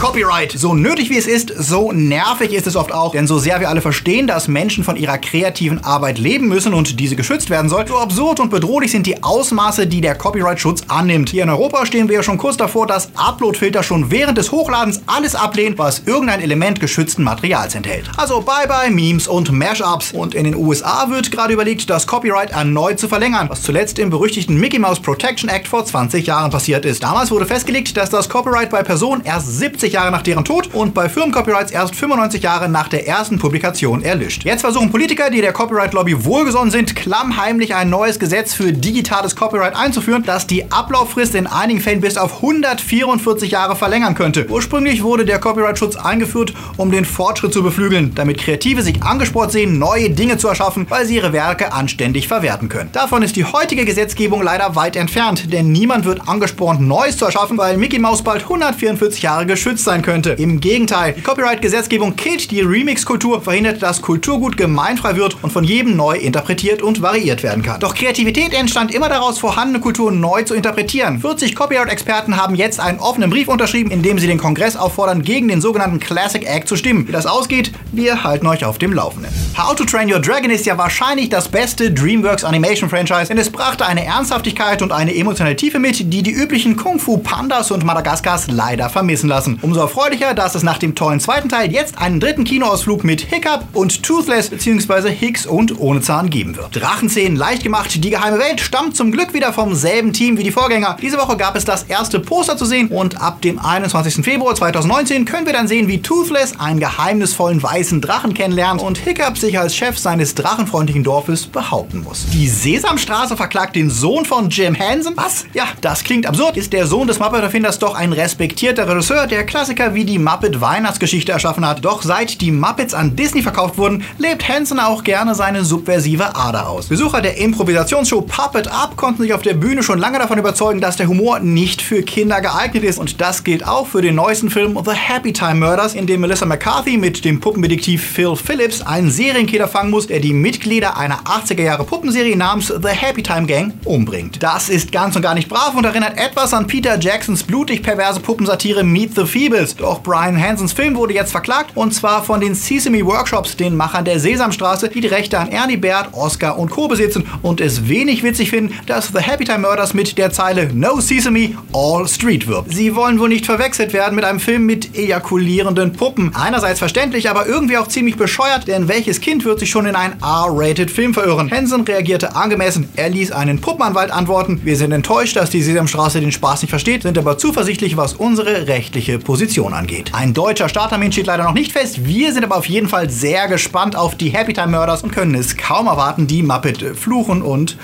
Copyright. So nötig wie es ist, so nervig ist es oft auch. Denn so sehr wir alle verstehen, dass Menschen von ihrer kreativen Arbeit leben müssen und diese geschützt werden soll, so absurd und bedrohlich sind die Ausmaße, die der Copyright-Schutz annimmt. Hier in Europa stehen wir ja schon kurz davor, dass Upload-Filter schon während des Hochladens alles ablehnen, was irgendein Element geschützten Materials enthält. Also bye bye Memes und Mashups. Und in den USA wird gerade überlegt, das Copyright erneut zu verlängern, was zuletzt im berüchtigten Mickey Mouse Protection Act vor 20 Jahren passiert ist. Damals wurde festgelegt, dass das Copyright bei Personen erst 70 50 Jahre nach deren Tod und bei Firmencopyrights erst 95 Jahre nach der ersten Publikation erlischt. Jetzt versuchen Politiker, die der Copyright-Lobby wohlgesonnen sind, klammheimlich ein neues Gesetz für digitales Copyright einzuführen, das die Ablauffrist in einigen Fällen bis auf 144 Jahre verlängern könnte. Ursprünglich wurde der Copyright-Schutz eingeführt, um den Fortschritt zu beflügeln, damit Kreative sich angespornt sehen, neue Dinge zu erschaffen, weil sie ihre Werke anständig verwerten können. Davon ist die heutige Gesetzgebung leider weit entfernt, denn niemand wird angespornt, Neues zu erschaffen, weil Mickey Mouse bald 144 Jahre geschützt geschützt sein könnte. Im Gegenteil, die Copyright-Gesetzgebung killt die Remix-Kultur, verhindert, dass Kulturgut gemeinfrei wird und von jedem neu interpretiert und variiert werden kann. Doch Kreativität entstand immer daraus, vorhandene Kultur neu zu interpretieren. 40 Copyright-Experten haben jetzt einen offenen Brief unterschrieben, in dem sie den Kongress auffordern, gegen den sogenannten Classic Act zu stimmen. Wie das ausgeht, wir halten euch auf dem Laufenden. How to Train Your Dragon ist ja wahrscheinlich das beste DreamWorks Animation Franchise, denn es brachte eine Ernsthaftigkeit und eine emotionale Tiefe mit, die die üblichen Kung Fu Pandas und Madagaskars leider vermissen lassen. Um Umso erfreulicher, dass es nach dem tollen zweiten Teil jetzt einen dritten Kinoausflug mit Hiccup und Toothless bzw. Hicks und ohne Zahn geben wird. Drachenszenen leicht gemacht, die geheime Welt stammt zum Glück wieder vom selben Team wie die Vorgänger. Diese Woche gab es das erste Poster zu sehen und ab dem 21. Februar 2019 können wir dann sehen, wie Toothless einen geheimnisvollen weißen Drachen kennenlernt und Hiccup sich als Chef seines drachenfreundlichen Dorfes behaupten muss. Die Sesamstraße verklagt den Sohn von Jim Henson? Was? Ja, das klingt absurd. Ist der Sohn des Muppet-Erfinders doch ein respektierter Regisseur, der klar Klassiker wie die Muppet Weihnachtsgeschichte erschaffen hat. Doch seit die Muppets an Disney verkauft wurden, lebt Henson auch gerne seine subversive Ader aus. Besucher der Improvisationsshow Puppet Up konnten sich auf der Bühne schon lange davon überzeugen, dass der Humor nicht für Kinder geeignet ist. Und das gilt auch für den neuesten Film The Happy Time Murders, in dem Melissa McCarthy mit dem Puppendetektiv Phil Phillips einen Serienkiller fangen muss, der die Mitglieder einer 80er Jahre Puppenserie namens The Happy Time Gang umbringt. Das ist ganz und gar nicht brav und erinnert etwas an Peter Jacksons blutig perverse Puppensatire Meet the Feeble Feebles. Doch Brian Hansons Film wurde jetzt verklagt und zwar von den Sesame Workshops, den Machern der Sesamstraße, die die Rechte an Ernie Baird, Oscar und Co. besitzen und es wenig witzig finden, dass The Happy Time Murders mit der Zeile No Sesame, All Street wirbt. Sie wollen wohl nicht verwechselt werden mit einem Film mit ejakulierenden Puppen. Einerseits verständlich, aber irgendwie auch ziemlich bescheuert, denn welches Kind wird sich schon in einen R-rated Film verirren? Hansen reagierte angemessen. Er ließ einen Puppenanwalt antworten. Wir sind enttäuscht, dass die Sesamstraße den Spaß nicht versteht, sind aber zuversichtlich, was unsere rechtliche Position Position angeht. Ein deutscher Starttermin steht leider noch nicht fest. Wir sind aber auf jeden Fall sehr gespannt auf die Happy Time Murders und können es kaum erwarten, die Muppet fluchen und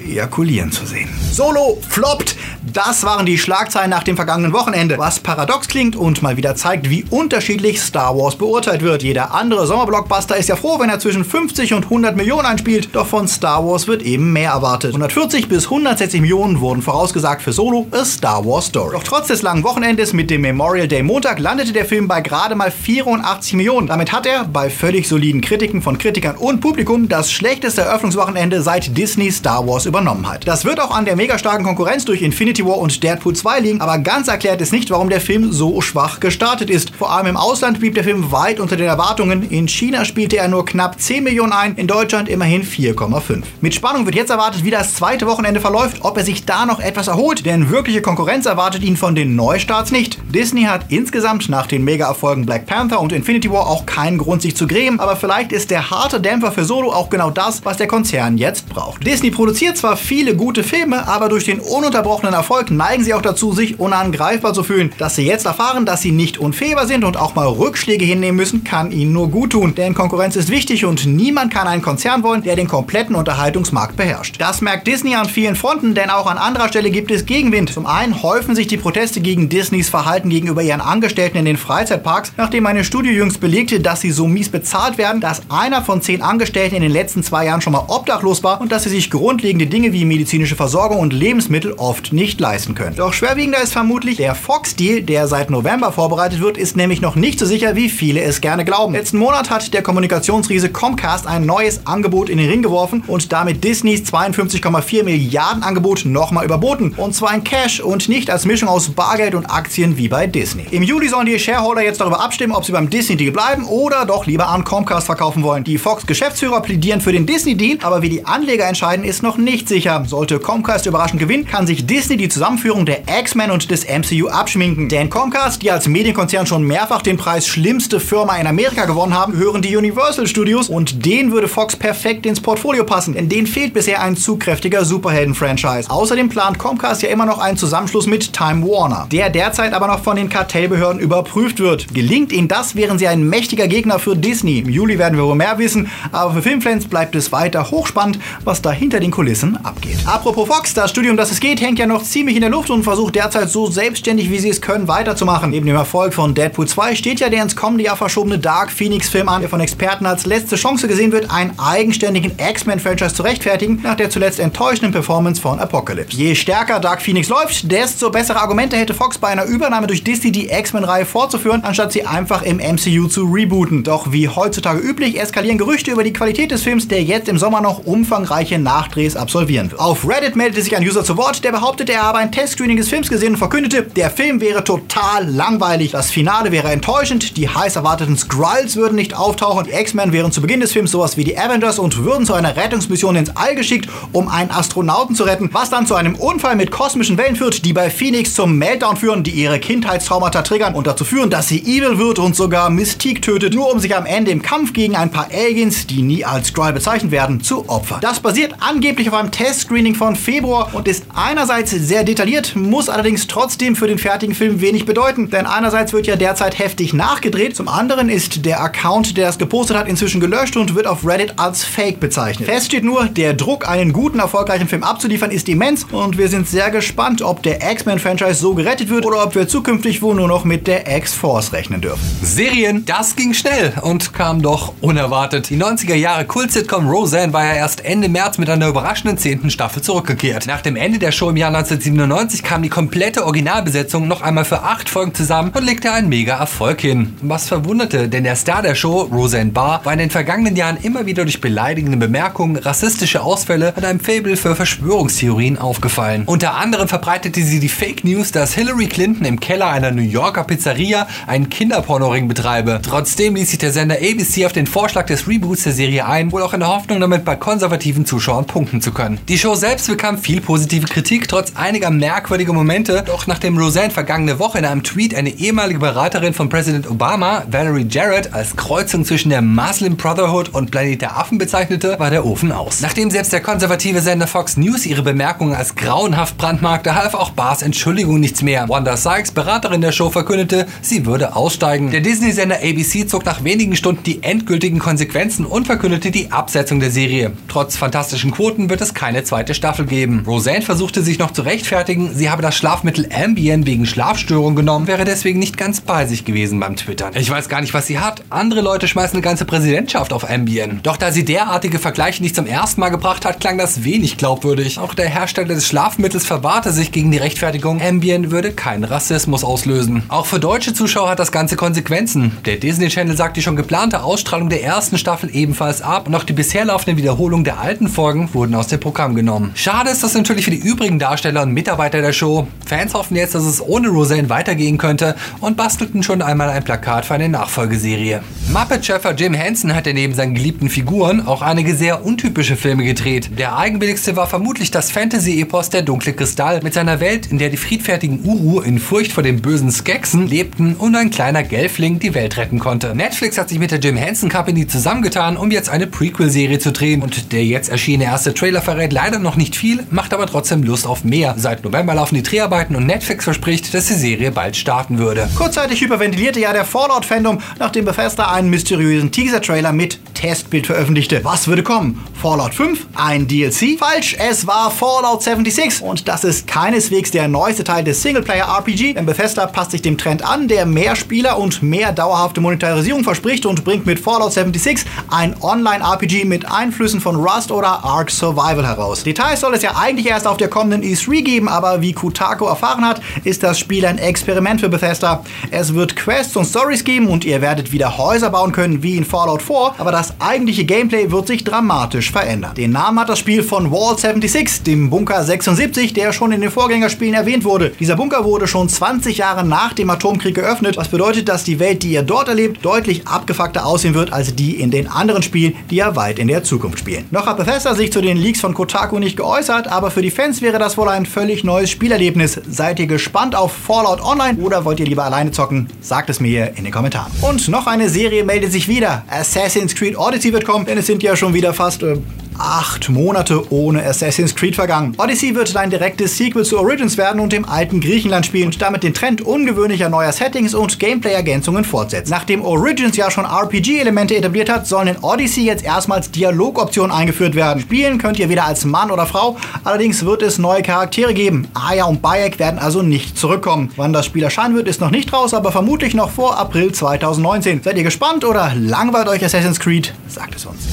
ejakulieren zu sehen. Solo floppt. Das waren die Schlagzeilen nach dem vergangenen Wochenende, was paradox klingt und mal wieder zeigt, wie unterschiedlich Star Wars beurteilt wird. Jeder andere Sommerblockbuster ist ja froh, wenn er zwischen 50 und 100 Millionen einspielt, doch von Star Wars wird eben mehr erwartet. 140 bis 160 Millionen wurden vorausgesagt für Solo, A Star Wars Story. Doch trotz des langen Wochenendes mit dem Memorial Day Montag landete der Film bei gerade mal 84 Millionen. Damit hat er bei völlig soliden Kritiken von Kritikern und Publikum das schlechteste Eröffnungswochenende seit Disney Star Wars übernommen hat. Das wird auch an der mega starken Konkurrenz durch Infinity War und Deadpool 2 liegen, aber ganz erklärt ist nicht, warum der Film so schwach gestartet ist. Vor allem im Ausland blieb der Film weit unter den Erwartungen. In China spielte er nur knapp 10 Millionen ein, in Deutschland immerhin 4,5. Mit Spannung wird jetzt erwartet, wie das zweite Wochenende verläuft, ob er sich da noch etwas erholt, denn wirkliche Konkurrenz erwartet ihn von den Neustarts nicht. Disney hat insgesamt nach den Mega-Erfolgen Black Panther und Infinity War auch keinen Grund, sich zu grämen, aber vielleicht ist der harte Dämpfer für Solo auch genau das, was der Konzern jetzt braucht. Disney produziert zwar viele gute Filme, aber durch den ununterbrochenen Erfolg neigen sie auch dazu, sich unangreifbar zu fühlen. Dass sie jetzt erfahren, dass sie nicht unfehlbar sind und auch mal Rückschläge hinnehmen müssen, kann ihnen nur gut tun. Denn Konkurrenz ist wichtig und niemand kann einen Konzern wollen, der den kompletten Unterhaltungsmarkt beherrscht. Das merkt Disney an vielen Fronten, denn auch an anderer Stelle gibt es Gegenwind. Zum einen häufen sich die Proteste gegen Disneys Verhalten gegenüber ihren Angestellten in den Freizeitparks, nachdem eine Studie jüngst belegte, dass sie so mies bezahlt werden, dass einer von zehn Angestellten in den letzten zwei Jahren schon mal obdachlos war und dass sie sich grundlegende Dinge wie medizinische Versorgung und Lebensmittel oft nicht nicht leisten können. Doch schwerwiegender ist vermutlich der Fox-Deal, der seit November vorbereitet wird, ist nämlich noch nicht so sicher, wie viele es gerne glauben. Letzten Monat hat der Kommunikationsriese Comcast ein neues Angebot in den Ring geworfen und damit Disneys 52,4 Milliarden Angebot nochmal überboten. Und zwar in Cash und nicht als Mischung aus Bargeld und Aktien wie bei Disney. Im Juli sollen die Shareholder jetzt darüber abstimmen, ob sie beim Disney-Deal bleiben oder doch lieber an Comcast verkaufen wollen. Die Fox-Geschäftsführer plädieren für den Disney-Deal, aber wie die Anleger entscheiden, ist noch nicht sicher. Sollte Comcast überraschend gewinnen, kann sich Disney die Zusammenführung der X-Men und des MCU abschminken. Denn Comcast, die als Medienkonzern schon mehrfach den Preis schlimmste Firma in Amerika gewonnen haben, hören die Universal Studios und denen würde Fox perfekt ins Portfolio passen, denn denen fehlt bisher ein zu kräftiger Superhelden-Franchise. Außerdem plant Comcast ja immer noch einen Zusammenschluss mit Time Warner, der derzeit aber noch von den Kartellbehörden überprüft wird. Gelingt ihnen das, wären sie ein mächtiger Gegner für Disney. Im Juli werden wir wohl mehr wissen, aber für Filmfans bleibt es weiter hochspannend, was da hinter den Kulissen abgeht. Apropos Fox, das Studium, das es geht, hängt ja noch ziemlich in der Luft und versucht derzeit so selbstständig, wie sie es können, weiterzumachen. Neben dem Erfolg von Deadpool 2 steht ja der ins kommende Jahr verschobene Dark Phoenix Film an, der von Experten als letzte Chance gesehen wird, einen eigenständigen X-Men-Franchise zu rechtfertigen, nach der zuletzt enttäuschenden Performance von Apocalypse. Je stärker Dark Phoenix läuft, desto bessere Argumente hätte Fox bei einer Übernahme durch Disney die X-Men-Reihe fortzuführen, anstatt sie einfach im MCU zu rebooten. Doch wie heutzutage üblich, eskalieren Gerüchte über die Qualität des Films, der jetzt im Sommer noch umfangreiche Nachdrehs absolvieren wird. Auf Reddit meldete sich ein User zu Wort, der behauptete, er habe ein Testscreening des Films gesehen und verkündete, der Film wäre total langweilig, das Finale wäre enttäuschend, die heiß erwarteten Skrulls würden nicht auftauchen, die X-Men wären zu Beginn des Films sowas wie die Avengers und würden zu einer Rettungsmission ins All geschickt, um einen Astronauten zu retten, was dann zu einem Unfall mit kosmischen Wellen führt, die bei Phoenix zum Meltdown führen, die ihre Kindheitstraumata triggern und dazu führen, dass sie evil wird und sogar Mystique tötet, nur um sich am Ende im Kampf gegen ein paar Aliens, die nie als Skrull bezeichnet werden, zu opfern. Das basiert angeblich auf einem Testscreening von Februar und ist einerseits sehr detailliert, muss allerdings trotzdem für den fertigen Film wenig bedeuten, denn einerseits wird ja derzeit heftig nachgedreht, zum anderen ist der Account, der das gepostet hat, inzwischen gelöscht und wird auf Reddit als Fake bezeichnet. Fest steht nur, der Druck, einen guten, erfolgreichen Film abzuliefern, ist immens und wir sind sehr gespannt, ob der X-Men-Franchise so gerettet wird oder ob wir zukünftig wohl nur noch mit der X-Force rechnen dürfen. Serien, das ging schnell und kam doch unerwartet. Die 90er Jahre Kult-Sitcom Roseanne war ja erst Ende März mit einer überraschenden zehnten Staffel zurückgekehrt. Nach dem Ende der Show im Jahr 1997 kam die komplette Originalbesetzung noch einmal für acht Folgen zusammen und legte einen mega Erfolg hin. Was verwunderte, denn der Star der Show, Roseanne Barr, war in den vergangenen Jahren immer wieder durch beleidigende Bemerkungen, rassistische Ausfälle und einem Fable für Verschwörungstheorien aufgefallen. Unter anderem verbreitete sie die Fake News, dass Hillary Clinton im Keller einer New Yorker Pizzeria einen Kinderpornoring betreibe. Trotzdem ließ sich der Sender ABC auf den Vorschlag des Reboots der Serie ein, wohl auch in der Hoffnung, damit bei konservativen Zuschauern punkten zu können. Die Show selbst bekam viel positive Kritik, trotz einiger merkwürdiger Momente. Doch nachdem Roseanne vergangene Woche in einem Tweet eine ehemalige Beraterin von Präsident Obama, Valerie Jarrett, als Kreuzung zwischen der Muslim Brotherhood und Planet der Affen bezeichnete, war der Ofen aus. Nachdem selbst der konservative Sender Fox News ihre Bemerkungen als grauenhaft brandmarkte, half auch Bars Entschuldigung nichts mehr. Wanda Sykes, Beraterin der Show, verkündete, sie würde aussteigen. Der Disney-Sender ABC zog nach wenigen Stunden die endgültigen Konsequenzen und verkündete die Absetzung der Serie. Trotz fantastischen Quoten wird es keine zweite Staffel geben. Roseanne versuchte sich noch zu rechtfertigen, sie habe das Schlafmittel Ambien wegen Schlafstörungen genommen, wäre deswegen nicht ganz bei sich gewesen beim Twittern. Ich weiß gar nicht, was sie hat. Andere Leute schmeißen eine ganze Präsidentschaft auf Ambien. Doch da sie derartige Vergleiche nicht zum ersten Mal gebracht hat, klang das wenig glaubwürdig. Auch der Hersteller des Schlafmittels verwahrte sich gegen die Rechtfertigung, Ambien würde keinen Rassismus auslösen. Auch für deutsche Zuschauer hat das Ganze Konsequenzen. Der Disney Channel sagt die schon geplante Ausstrahlung der ersten Staffel ebenfalls ab und auch die bisher laufenden Wiederholungen der alten Folgen wurden aus dem Programm genommen. Schade ist das natürlich für die übrigen Darsteller und Mitarbeiter der Show. Fans hoffen jetzt, dass es ohne Roseanne weitergehen könnte und bastelten schon einmal ein Plakat für eine Nachfolgeserie. Muppet-Schöpfer Jim Henson hatte neben seinen geliebten Figuren auch einige sehr untypische Filme gedreht. Der eigenwilligste war vermutlich das Fantasy-Epos Der dunkle Kristall mit seiner Welt, in der die friedfertigen Uru in Furcht vor den bösen Skeksen lebten und ein kleiner Gelfling die Welt retten konnte. Netflix hat sich mit der Jim Henson Company zusammengetan, um jetzt eine Prequel-Serie zu drehen und der jetzt erschienene erste Trailer verrät leider noch nicht viel, macht aber trotzdem Lust auf mehr. Seit November laufen die Dreharbeiten und Netflix verspricht, dass die Serie bald starten würde. Kurzzeitig hyperventilierte ja der Fallout-Fandom, nachdem Bethesda einen mysteriösen Teaser-Trailer mit Testbild veröffentlichte. Was würde kommen? Fallout 5? Ein DLC? Falsch, es war Fallout 76 und das ist keineswegs der neueste Teil des Singleplayer-RPG, denn Bethesda passt sich dem Trend an, der mehr Spieler und mehr dauerhafte Monetarisierung verspricht und bringt mit Fallout 76 ein Online-RPG mit Einflüssen von Rust oder Ark Survival heraus. Details soll es ja eigentlich erst auf der kommenden E3 geben, aber wie Kotaku erfahren hat, ist das Spiel ein Experiment für Bethesda. Es wird Quests und Stories geben und ihr werdet wieder Häuser bauen können wie in Fallout 4, aber das eigentliche Gameplay wird sich dramatisch verändern. Den Namen hat das Spiel von Wall 76, dem Bunker 76, der schon in den Vorgängerspielen erwähnt wurde. Dieser Bunker wurde schon 20 Jahre nach dem Atomkrieg geöffnet, was bedeutet, dass die Welt, die ihr dort erlebt, deutlich abgefuckter aussehen wird als die in den anderen Spielen, die ja weit in der Zukunft spielen. Noch hat Bethesda sich zu den Leaks von Kotaku nicht geäußert, aber für die Fans wäre das wohl ein völlig neues Spielerlebnis. Seid ihr gespannt auf Fallout Online oder wollt ihr lieber alleine zocken? Sagt es mir in den Kommentaren. Und noch eine Serie meldet sich wieder. Assassin's Creed Odyssey wird kommen, denn es sind ja schon wieder fast äh, acht Monate ohne Assassin's Creed vergangen. Odyssey wird ein direktes Sequel zu Origins werden und im alten Griechenland spielen und damit den Trend ungewöhnlicher neuer Settings und Gameplay-Ergänzungen fortsetzen. Nachdem Origins ja schon RPG-Elemente etabliert hat, sollen in Odyssey jetzt erstmals Dialogoptionen eingeführt werden. Spielen könnt ihr weder als Mann oder Frau, allerdings wird es neue Charaktere geben. Aya und Bayek werden also nicht zurückkommen. Wann das Spiel erscheinen wird, ist noch nicht raus, aber vermutlich noch vor April 2019. Seid ihr gespannt oder langweilt euch Assassin's Creed? Sagt es uns.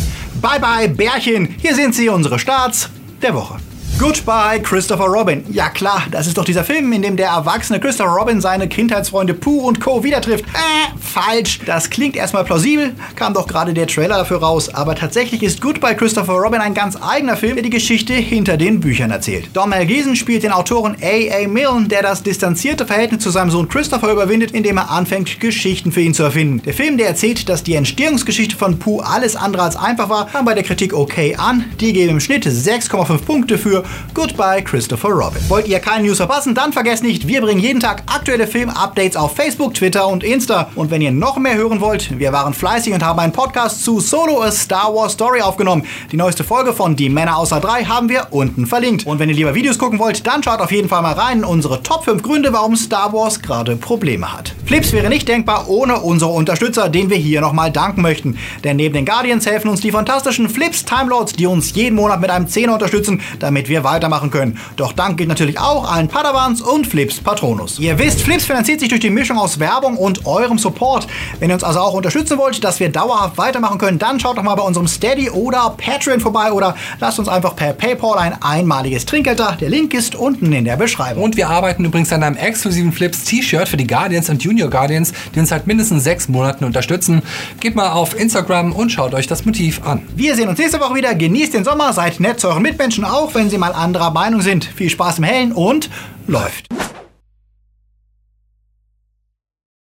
Bye bye Bärchen, hier sind sie, unsere Starts der Woche. Goodbye, Christopher Robin. Ja klar, das ist doch dieser Film, in dem der erwachsene Christopher Robin seine Kindheitsfreunde Pooh und Co. wieder trifft. Äh, falsch. Das klingt erstmal plausibel, kam doch gerade der Trailer dafür raus, aber tatsächlich ist Goodbye Christopher Robin ein ganz eigener Film, der die Geschichte hinter den Büchern erzählt. Don Mel Gleason spielt den Autoren A.A. Milne, der das distanzierte Verhältnis zu seinem Sohn Christopher überwindet, indem er anfängt, Geschichten für ihn zu erfinden. Der Film, der erzählt, dass die Entstehungsgeschichte von Pooh alles andere als einfach war, kam bei der Kritik okay an. Die geben im Schnitt 6,5 Punkte für Goodbye Christopher Robin. Wollt ihr keine News verpassen? Dann vergesst nicht, wir bringen jeden Tag aktuelle Film-Updates auf Facebook, Twitter und Insta. Und wenn ihr noch mehr hören wollt, wir waren fleißig und haben einen Podcast zu Solo A Star Wars Story aufgenommen. Die neueste Folge von Die Männer außer drei haben wir unten verlinkt. Und wenn ihr lieber Videos gucken wollt, dann schaut auf jeden Fall mal rein in unsere Top 5 Gründe, warum Star Wars gerade Probleme hat. Flips wäre nicht denkbar ohne unsere Unterstützer, denen wir hier nochmal danken möchten. Denn neben den Guardians helfen uns die fantastischen Flips Timelords, die uns jeden Monat mit einem Zehner unterstützen, damit wir weitermachen können. Doch Dank gilt natürlich auch allen Padawans und Flips Patronus. Ihr wisst, Flips finanziert sich durch die Mischung aus Werbung und eurem Support. Wenn ihr uns also auch unterstützen wollt, dass wir dauerhaft weitermachen können, dann schaut doch mal bei unserem Steady oder Patreon vorbei oder lasst uns einfach per PayPal ein einmaliges Trinkgeld da. Der Link ist unten in der Beschreibung. Und wir arbeiten übrigens an einem exklusiven Flips T-Shirt für die Guardians und Junior Guardians, die uns seit mindestens sechs Monaten unterstützen. Geht mal auf Instagram und schaut euch das Motiv an. Wir sehen uns nächste Woche wieder. Genießt den Sommer, seid nett zu euren Mitmenschen, auch wenn sie mal anderer Meinung sind. Viel Spaß im Hellen und läuft.